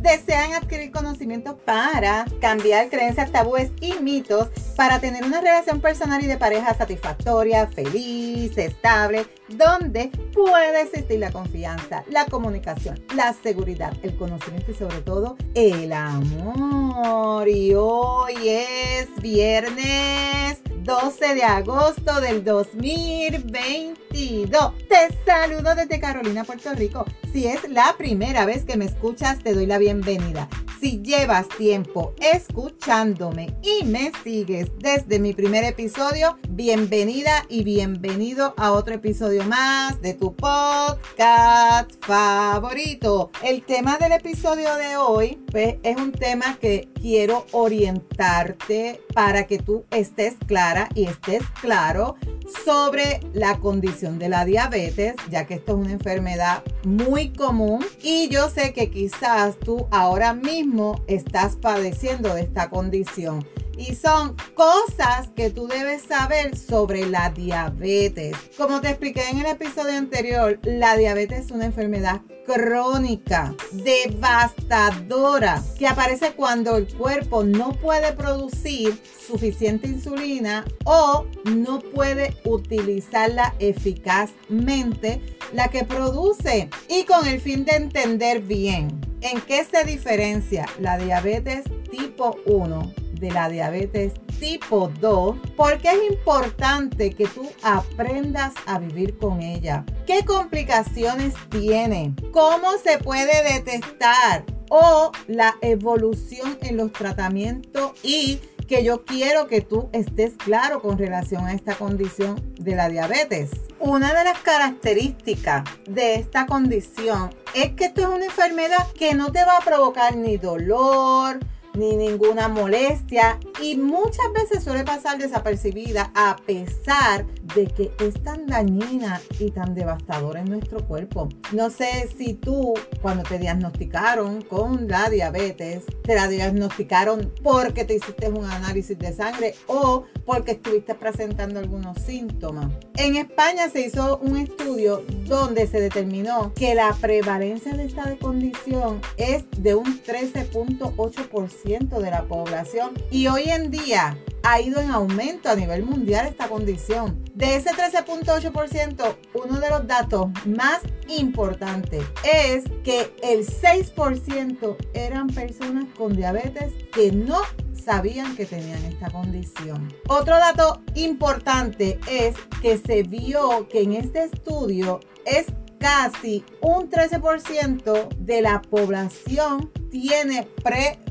desean adquirir conocimientos para cambiar creencias, tabúes y mitos para tener una relación personal y de pareja satisfactoria, feliz, estable, donde puede existir la confianza, la comunicación, la seguridad, el conocimiento y sobre todo el amor. Y hoy es viernes 12 de agosto del 2022. Te saludo desde Carolina, Puerto Rico. Si es la primera vez que me escuchas, te doy la bienvenida. Si llevas tiempo escuchándome y me sigues desde mi primer episodio, bienvenida y bienvenido a otro episodio más de tu podcast favorito. El tema del episodio de hoy pues, es un tema que quiero orientarte para que tú estés clara y estés claro sobre la condición de la diabetes, ya que esto es una enfermedad muy común y yo sé que quizás tú ahora mismo estás padeciendo de esta condición. Y son cosas que tú debes saber sobre la diabetes. Como te expliqué en el episodio anterior, la diabetes es una enfermedad crónica, devastadora, que aparece cuando el cuerpo no puede producir suficiente insulina o no puede utilizarla eficazmente, la que produce. Y con el fin de entender bien en qué se diferencia la diabetes tipo 1 de la diabetes tipo 2, porque es importante que tú aprendas a vivir con ella. ¿Qué complicaciones tiene? ¿Cómo se puede detectar? O la evolución en los tratamientos y que yo quiero que tú estés claro con relación a esta condición de la diabetes. Una de las características de esta condición es que esto es una enfermedad que no te va a provocar ni dolor, ni ninguna molestia y muchas veces suele pasar desapercibida a pesar de que es tan dañina y tan devastadora en nuestro cuerpo. No sé si tú cuando te diagnosticaron con la diabetes, te la diagnosticaron porque te hiciste un análisis de sangre o porque estuviste presentando algunos síntomas. En España se hizo un estudio donde se determinó que la prevalencia de esta condición es de un 13.8% de la población y hoy en día ha ido en aumento a nivel mundial esta condición. De ese 13.8%, uno de los datos más importantes es que el 6% eran personas con diabetes que no sabían que tenían esta condición. Otro dato importante es que se vio que en este estudio es casi un 13% de la población tiene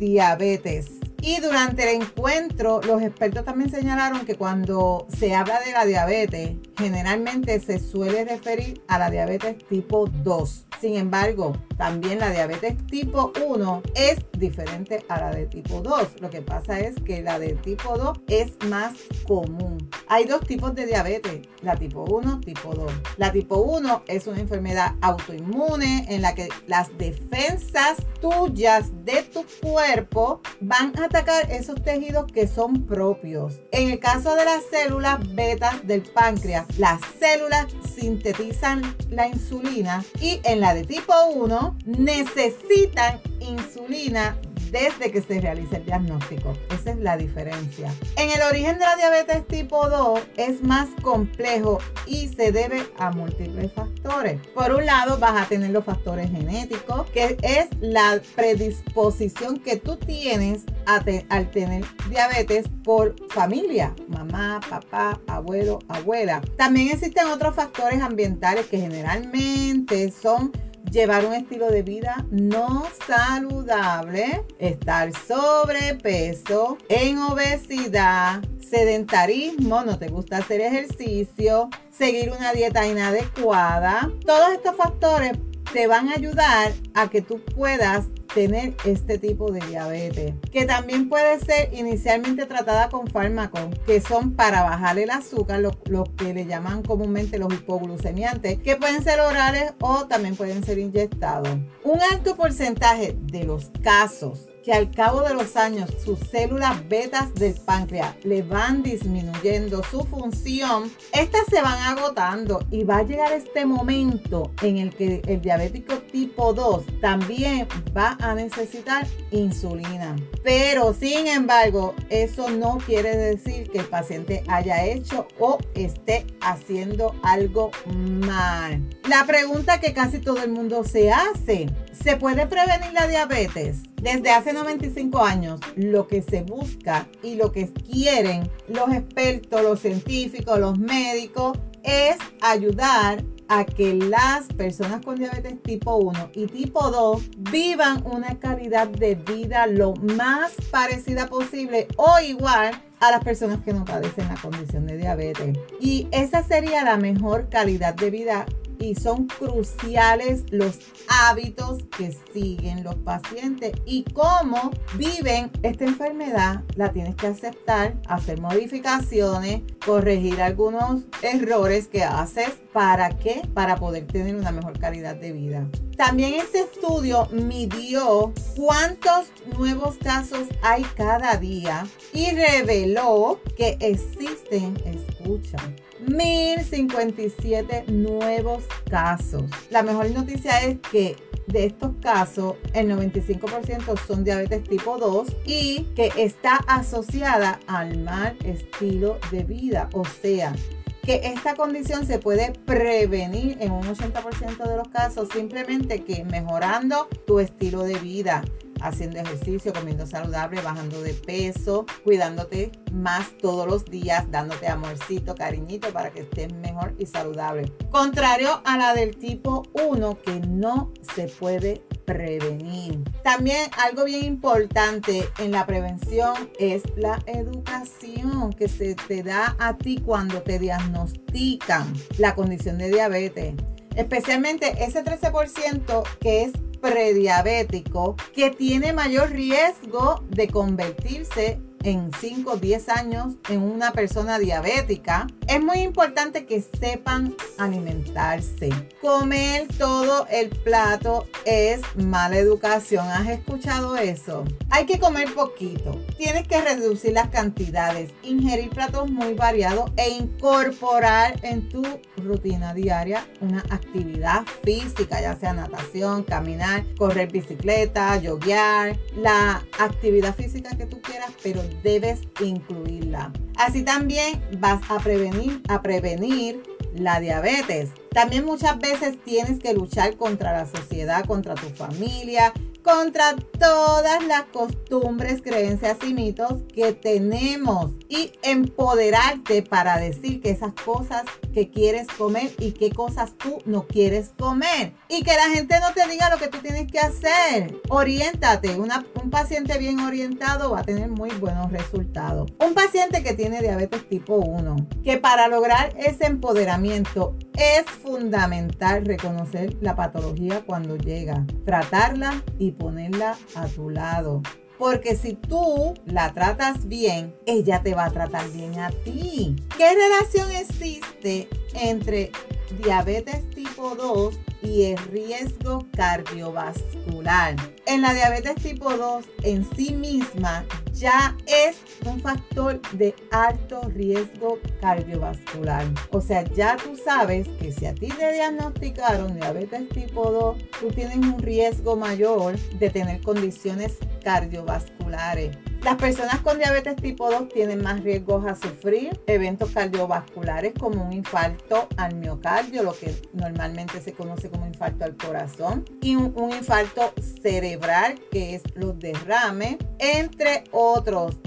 prediabetes. Y durante el encuentro, los expertos también señalaron que cuando se habla de la diabetes, generalmente se suele referir a la diabetes tipo 2. Sin embargo, también la diabetes tipo 1 es diferente a la de tipo 2. Lo que pasa es que la de tipo 2 es más común. Hay dos tipos de diabetes, la tipo 1, tipo 2. La tipo 1 es una enfermedad autoinmune en la que las defensas tuyas de tu cuerpo van a atacar esos tejidos que son propios. En el caso de las células betas del páncreas, las células sintetizan la insulina y en la de tipo 1 necesitan insulina desde que se realiza el diagnóstico. Esa es la diferencia. En el origen de la diabetes tipo 2 es más complejo y se debe a múltiples factores. Por un lado vas a tener los factores genéticos, que es la predisposición que tú tienes al tener diabetes por familia, mamá, papá, abuelo, abuela. También existen otros factores ambientales que generalmente son llevar un estilo de vida no saludable, estar sobrepeso, en obesidad, sedentarismo, no te gusta hacer ejercicio, seguir una dieta inadecuada. Todos estos factores te van a ayudar a que tú puedas tener este tipo de diabetes, que también puede ser inicialmente tratada con fármacos que son para bajar el azúcar, lo, que le llaman comúnmente los hipoglucemiantes, que pueden ser orales o también pueden ser inyectados. Un alto porcentaje de los casos que al cabo de los años sus células betas del páncreas le van disminuyendo su función, estas se van agotando y va a llegar este momento en el que el diabético tipo 2 también va a necesitar insulina. Pero sin embargo, eso no quiere decir que el paciente haya hecho o esté haciendo algo mal. La pregunta que casi todo el mundo se hace, ¿se puede prevenir la diabetes? Desde hace 95 años, lo que se busca y lo que quieren los expertos, los científicos, los médicos, es ayudar a que las personas con diabetes tipo 1 y tipo 2 vivan una calidad de vida lo más parecida posible o igual a las personas que no padecen la condición de diabetes. Y esa sería la mejor calidad de vida y son cruciales los hábitos que siguen los pacientes y cómo viven esta enfermedad. La tienes que aceptar, hacer modificaciones, corregir algunos errores que haces. ¿Para qué? Para poder tener una mejor calidad de vida. También este estudio midió cuántos nuevos casos hay cada día y reveló que existen, escucha, 1057 nuevos casos. La mejor noticia es que de estos casos, el 95% son diabetes tipo 2 y que está asociada al mal estilo de vida. O sea, que esta condición se puede prevenir en un 80% de los casos simplemente que mejorando tu estilo de vida, haciendo ejercicio, comiendo saludable, bajando de peso, cuidándote más todos los días, dándote amorcito, cariñito para que estés mejor y saludable. Contrario a la del tipo 1 que no se puede prevenir. También algo bien importante en la prevención es la educación que se te da a ti cuando te diagnostican la condición de diabetes. Especialmente ese 13% que es prediabético que tiene mayor riesgo de convertirse en 5 o 10 años en una persona diabética, es muy importante que sepan alimentarse. Comer todo el plato es mala educación. ¿Has escuchado eso? Hay que comer poquito. Tienes que reducir las cantidades, ingerir platos muy variados e incorporar en tu rutina diaria una actividad física, ya sea natación, caminar, correr bicicleta, yoguear, la actividad física que tú quieras, pero debes incluirla. Así también vas a prevenir, a prevenir la diabetes. También muchas veces tienes que luchar contra la sociedad, contra tu familia, contra todas las costumbres, creencias y mitos que tenemos y empoderarte para decir que esas cosas que quieres comer y qué cosas tú no quieres comer y que la gente no te diga lo que tú tienes que hacer. Oriéntate, un paciente bien orientado va a tener muy buenos resultados. Un paciente que tiene diabetes tipo 1, que para lograr ese empoderamiento es fundamental reconocer la patología cuando llega, tratarla y ponerla a tu lado. Porque si tú la tratas bien, ella te va a tratar bien a ti. ¿Qué relación existe entre diabetes tipo 2 y el riesgo cardiovascular. En la diabetes tipo 2 en sí misma ya es un factor de alto riesgo cardiovascular. O sea, ya tú sabes que si a ti te diagnosticaron diabetes tipo 2, tú tienes un riesgo mayor de tener condiciones cardiovasculares. Las personas con diabetes tipo 2 tienen más riesgos a sufrir eventos cardiovasculares como un infarto al miocardio, lo que normalmente se conoce como infarto al corazón, y un, infarto cerebral, que es los derrames, entre otros.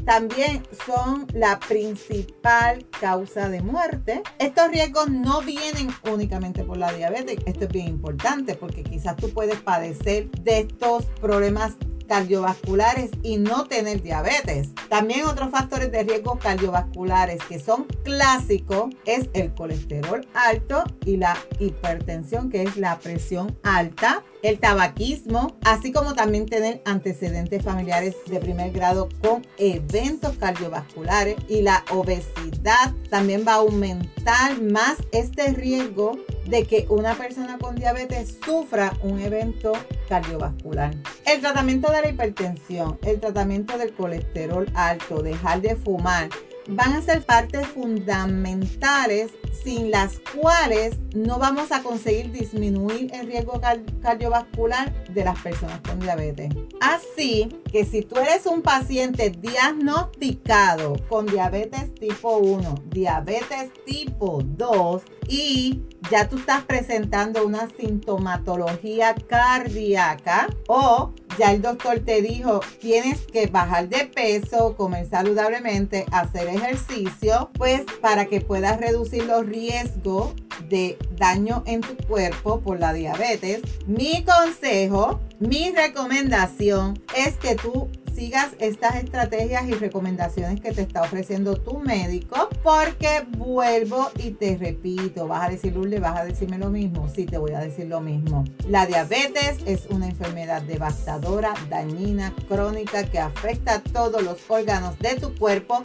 También son la principal causa de muerte. Estos riesgos no vienen únicamente por la diabetes. Esto es bien importante porque quizás tú puedes padecer de estos problemas cardiovasculares y no tener diabetes. También otros factores de riesgo cardiovasculares que son clásicos es el colesterol alto y la hipertensión, que es la presión alta, el tabaquismo, así como también tener antecedentes familiares de primer grado con eventos cardiovasculares y la obesidad también va a aumentar más este riesgo de que una persona con diabetes sufra un evento cardiovascular. El tratamiento de la hipertensión, el tratamiento del colesterol alto, dejar de fumar, van a ser partes fundamentales sin las cuales no vamos a conseguir disminuir el riesgo cardiovascular de las personas con diabetes. Así que si tú eres un paciente diagnosticado con diabetes tipo 1, diabetes tipo 2 y ya tú estás presentando una sintomatología cardíaca o ya el doctor te dijo tienes que bajar de peso, comer saludablemente, hacer ejercicio, pues para que puedas reducir los riesgos de daño en tu cuerpo por la diabetes, mi consejo, mi recomendación es que tú sigas estas estrategias y recomendaciones que te está ofreciendo tu médico, porque vuelvo y te repito, vas a decir, Lourdes, vas a decirme lo mismo, sí te voy a decir lo mismo. La diabetes es una enfermedad devastadora, dañina, crónica que afecta a todos los órganos de tu cuerpo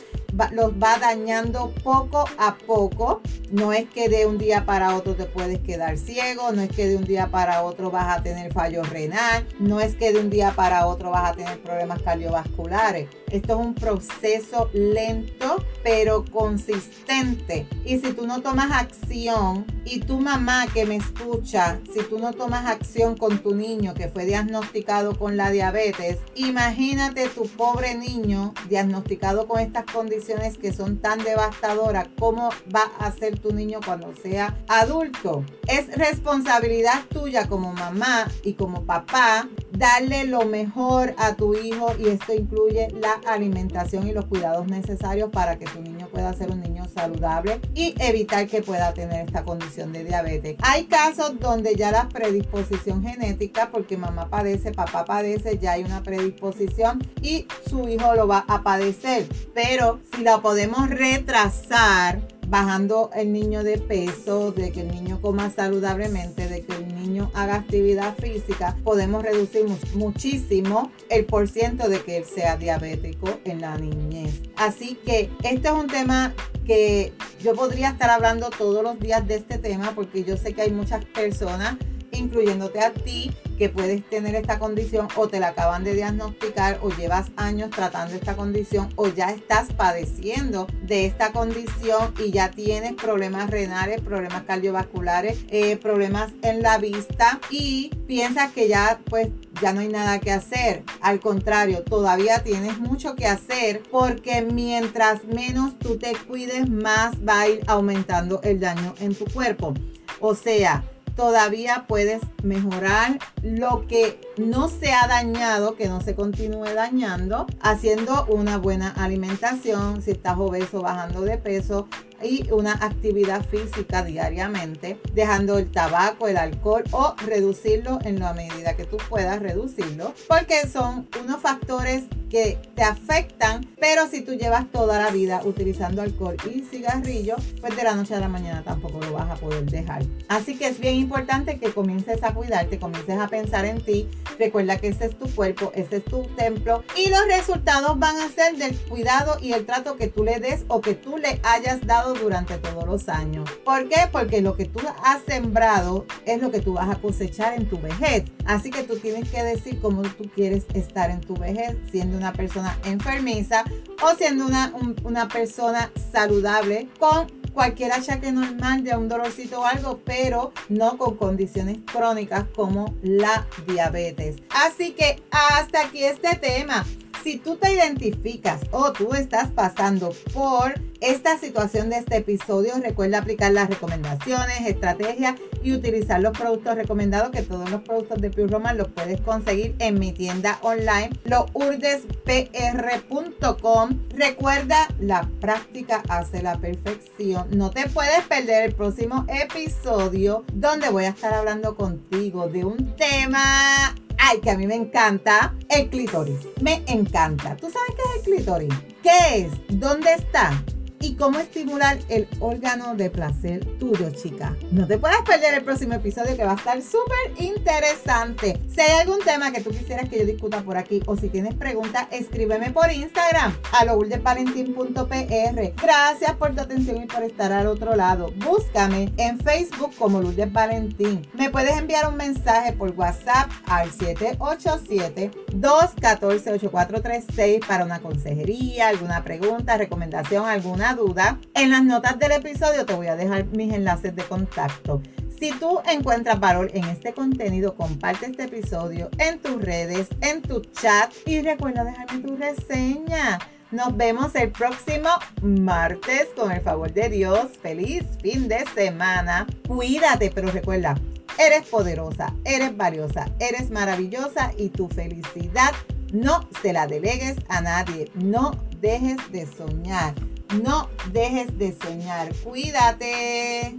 los va dañando poco a poco. No es que de un día para otro te puedes quedar ciego, no es que de un día para otro vas a tener fallo renal, no es que de un día para otro vas a tener problemas cardiovasculares. Esto es un proceso lento pero consistente. Y si tú no tomas acción y tu mamá que me escucha, si tú no tomas acción con tu niño que fue diagnosticado con la diabetes, imagínate tu pobre niño diagnosticado con estas condiciones que son tan devastadoras, ¿cómo va a ser tu niño cuando sea adulto? Es responsabilidad tuya como mamá y como papá darle lo mejor a tu hijo y esto incluye la alimentación y los cuidados necesarios para que tu niño pueda ser un niño saludable y evitar que pueda tener esta condición de diabetes. Hay casos donde ya la predisposición genética, porque mamá padece, papá padece, ya hay una predisposición y su hijo lo va a padecer. Pero si la podemos retrasar, bajando el niño de peso, de que el niño coma saludablemente, de que el niño haga actividad física, podemos reducir muchísimo el porciento de que él sea diabético en la niñez. Así que este es un tema que yo podría estar hablando todos los días de este tema porque yo sé que hay muchas personas incluyéndote a ti, que puedes tener esta condición o te la acaban de diagnosticar o llevas años tratando esta condición o ya estás padeciendo de esta condición y ya tienes problemas renales, problemas cardiovasculares, eh, problemas en la vista y piensas que ya pues ya no hay nada que hacer. Al contrario, todavía tienes mucho que hacer porque mientras menos tú te cuides, más va a ir aumentando el daño en tu cuerpo. O sea, todavía puedes mejorar lo que no se ha dañado, que no se continúe dañando, haciendo una buena alimentación, si estás obeso, bajando de peso, y una actividad física diariamente, dejando el tabaco, el alcohol o reducirlo en la medida que tú puedas reducirlo, porque son unos factores que te afectan, pero si tú llevas toda la vida utilizando alcohol y cigarrillo, pues de la noche a la mañana tampoco lo vas a poder dejar. Así que es bien importante que comiences a cuidarte, comiences a pensar en ti. Recuerda que ese es tu cuerpo, ese es tu templo y los resultados van a ser del cuidado y el trato que tú le des o que tú le hayas dado durante todos los años. ¿Por qué? Porque lo que tú has sembrado es lo que tú vas a cosechar en tu vejez. Así que tú tienes que decir cómo tú quieres estar en tu vejez, siendo una persona enfermiza o siendo una, una persona saludable con cualquier achaque normal de un dolorcito o algo, pero no con condiciones crónicas como la diabetes. Así que hasta aquí este tema. Si tú te identificas o tú estás pasando por esta situación de este episodio, recuerda aplicar las recomendaciones, estrategias y utilizar los productos recomendados, que todos los productos de Pure Roman los puedes conseguir en mi tienda online, lourdespr.com. Recuerda, la práctica hace la perfección. No te puedes perder el próximo episodio donde voy a estar hablando contigo de un tema ay, que a mí me encanta, el clítoris. Me encanta. ¿Tú sabes qué es el clítoris? ¿Qué es? ¿Dónde está? Y cómo estimular el órgano de placer tuyo, chica. No te puedes perder el próximo episodio que va a estar súper interesante. Si hay algún tema que tú quisieras que yo discuta por aquí o si tienes preguntas, escríbeme por Instagram a lourdesvalentín.pr. Gracias por tu atención y por estar al otro lado. Búscame en Facebook como Lourdes Valentín. Me puedes enviar un mensaje por WhatsApp al 787-214-8436 para una consejería, alguna pregunta, recomendación, duda, en las notas del episodio te voy a dejar mis enlaces de contacto. Si tú encuentras valor en este contenido, comparte este episodio en tus redes, en tu chat y recuerda dejarme tu reseña. Nos vemos el próximo martes con el favor de Dios. Feliz fin de semana. Cuídate, pero recuerda, eres poderosa, eres valiosa, eres maravillosa y tu felicidad no se la delegues a nadie. No dejes de soñar. No dejes de soñar. Cuídate.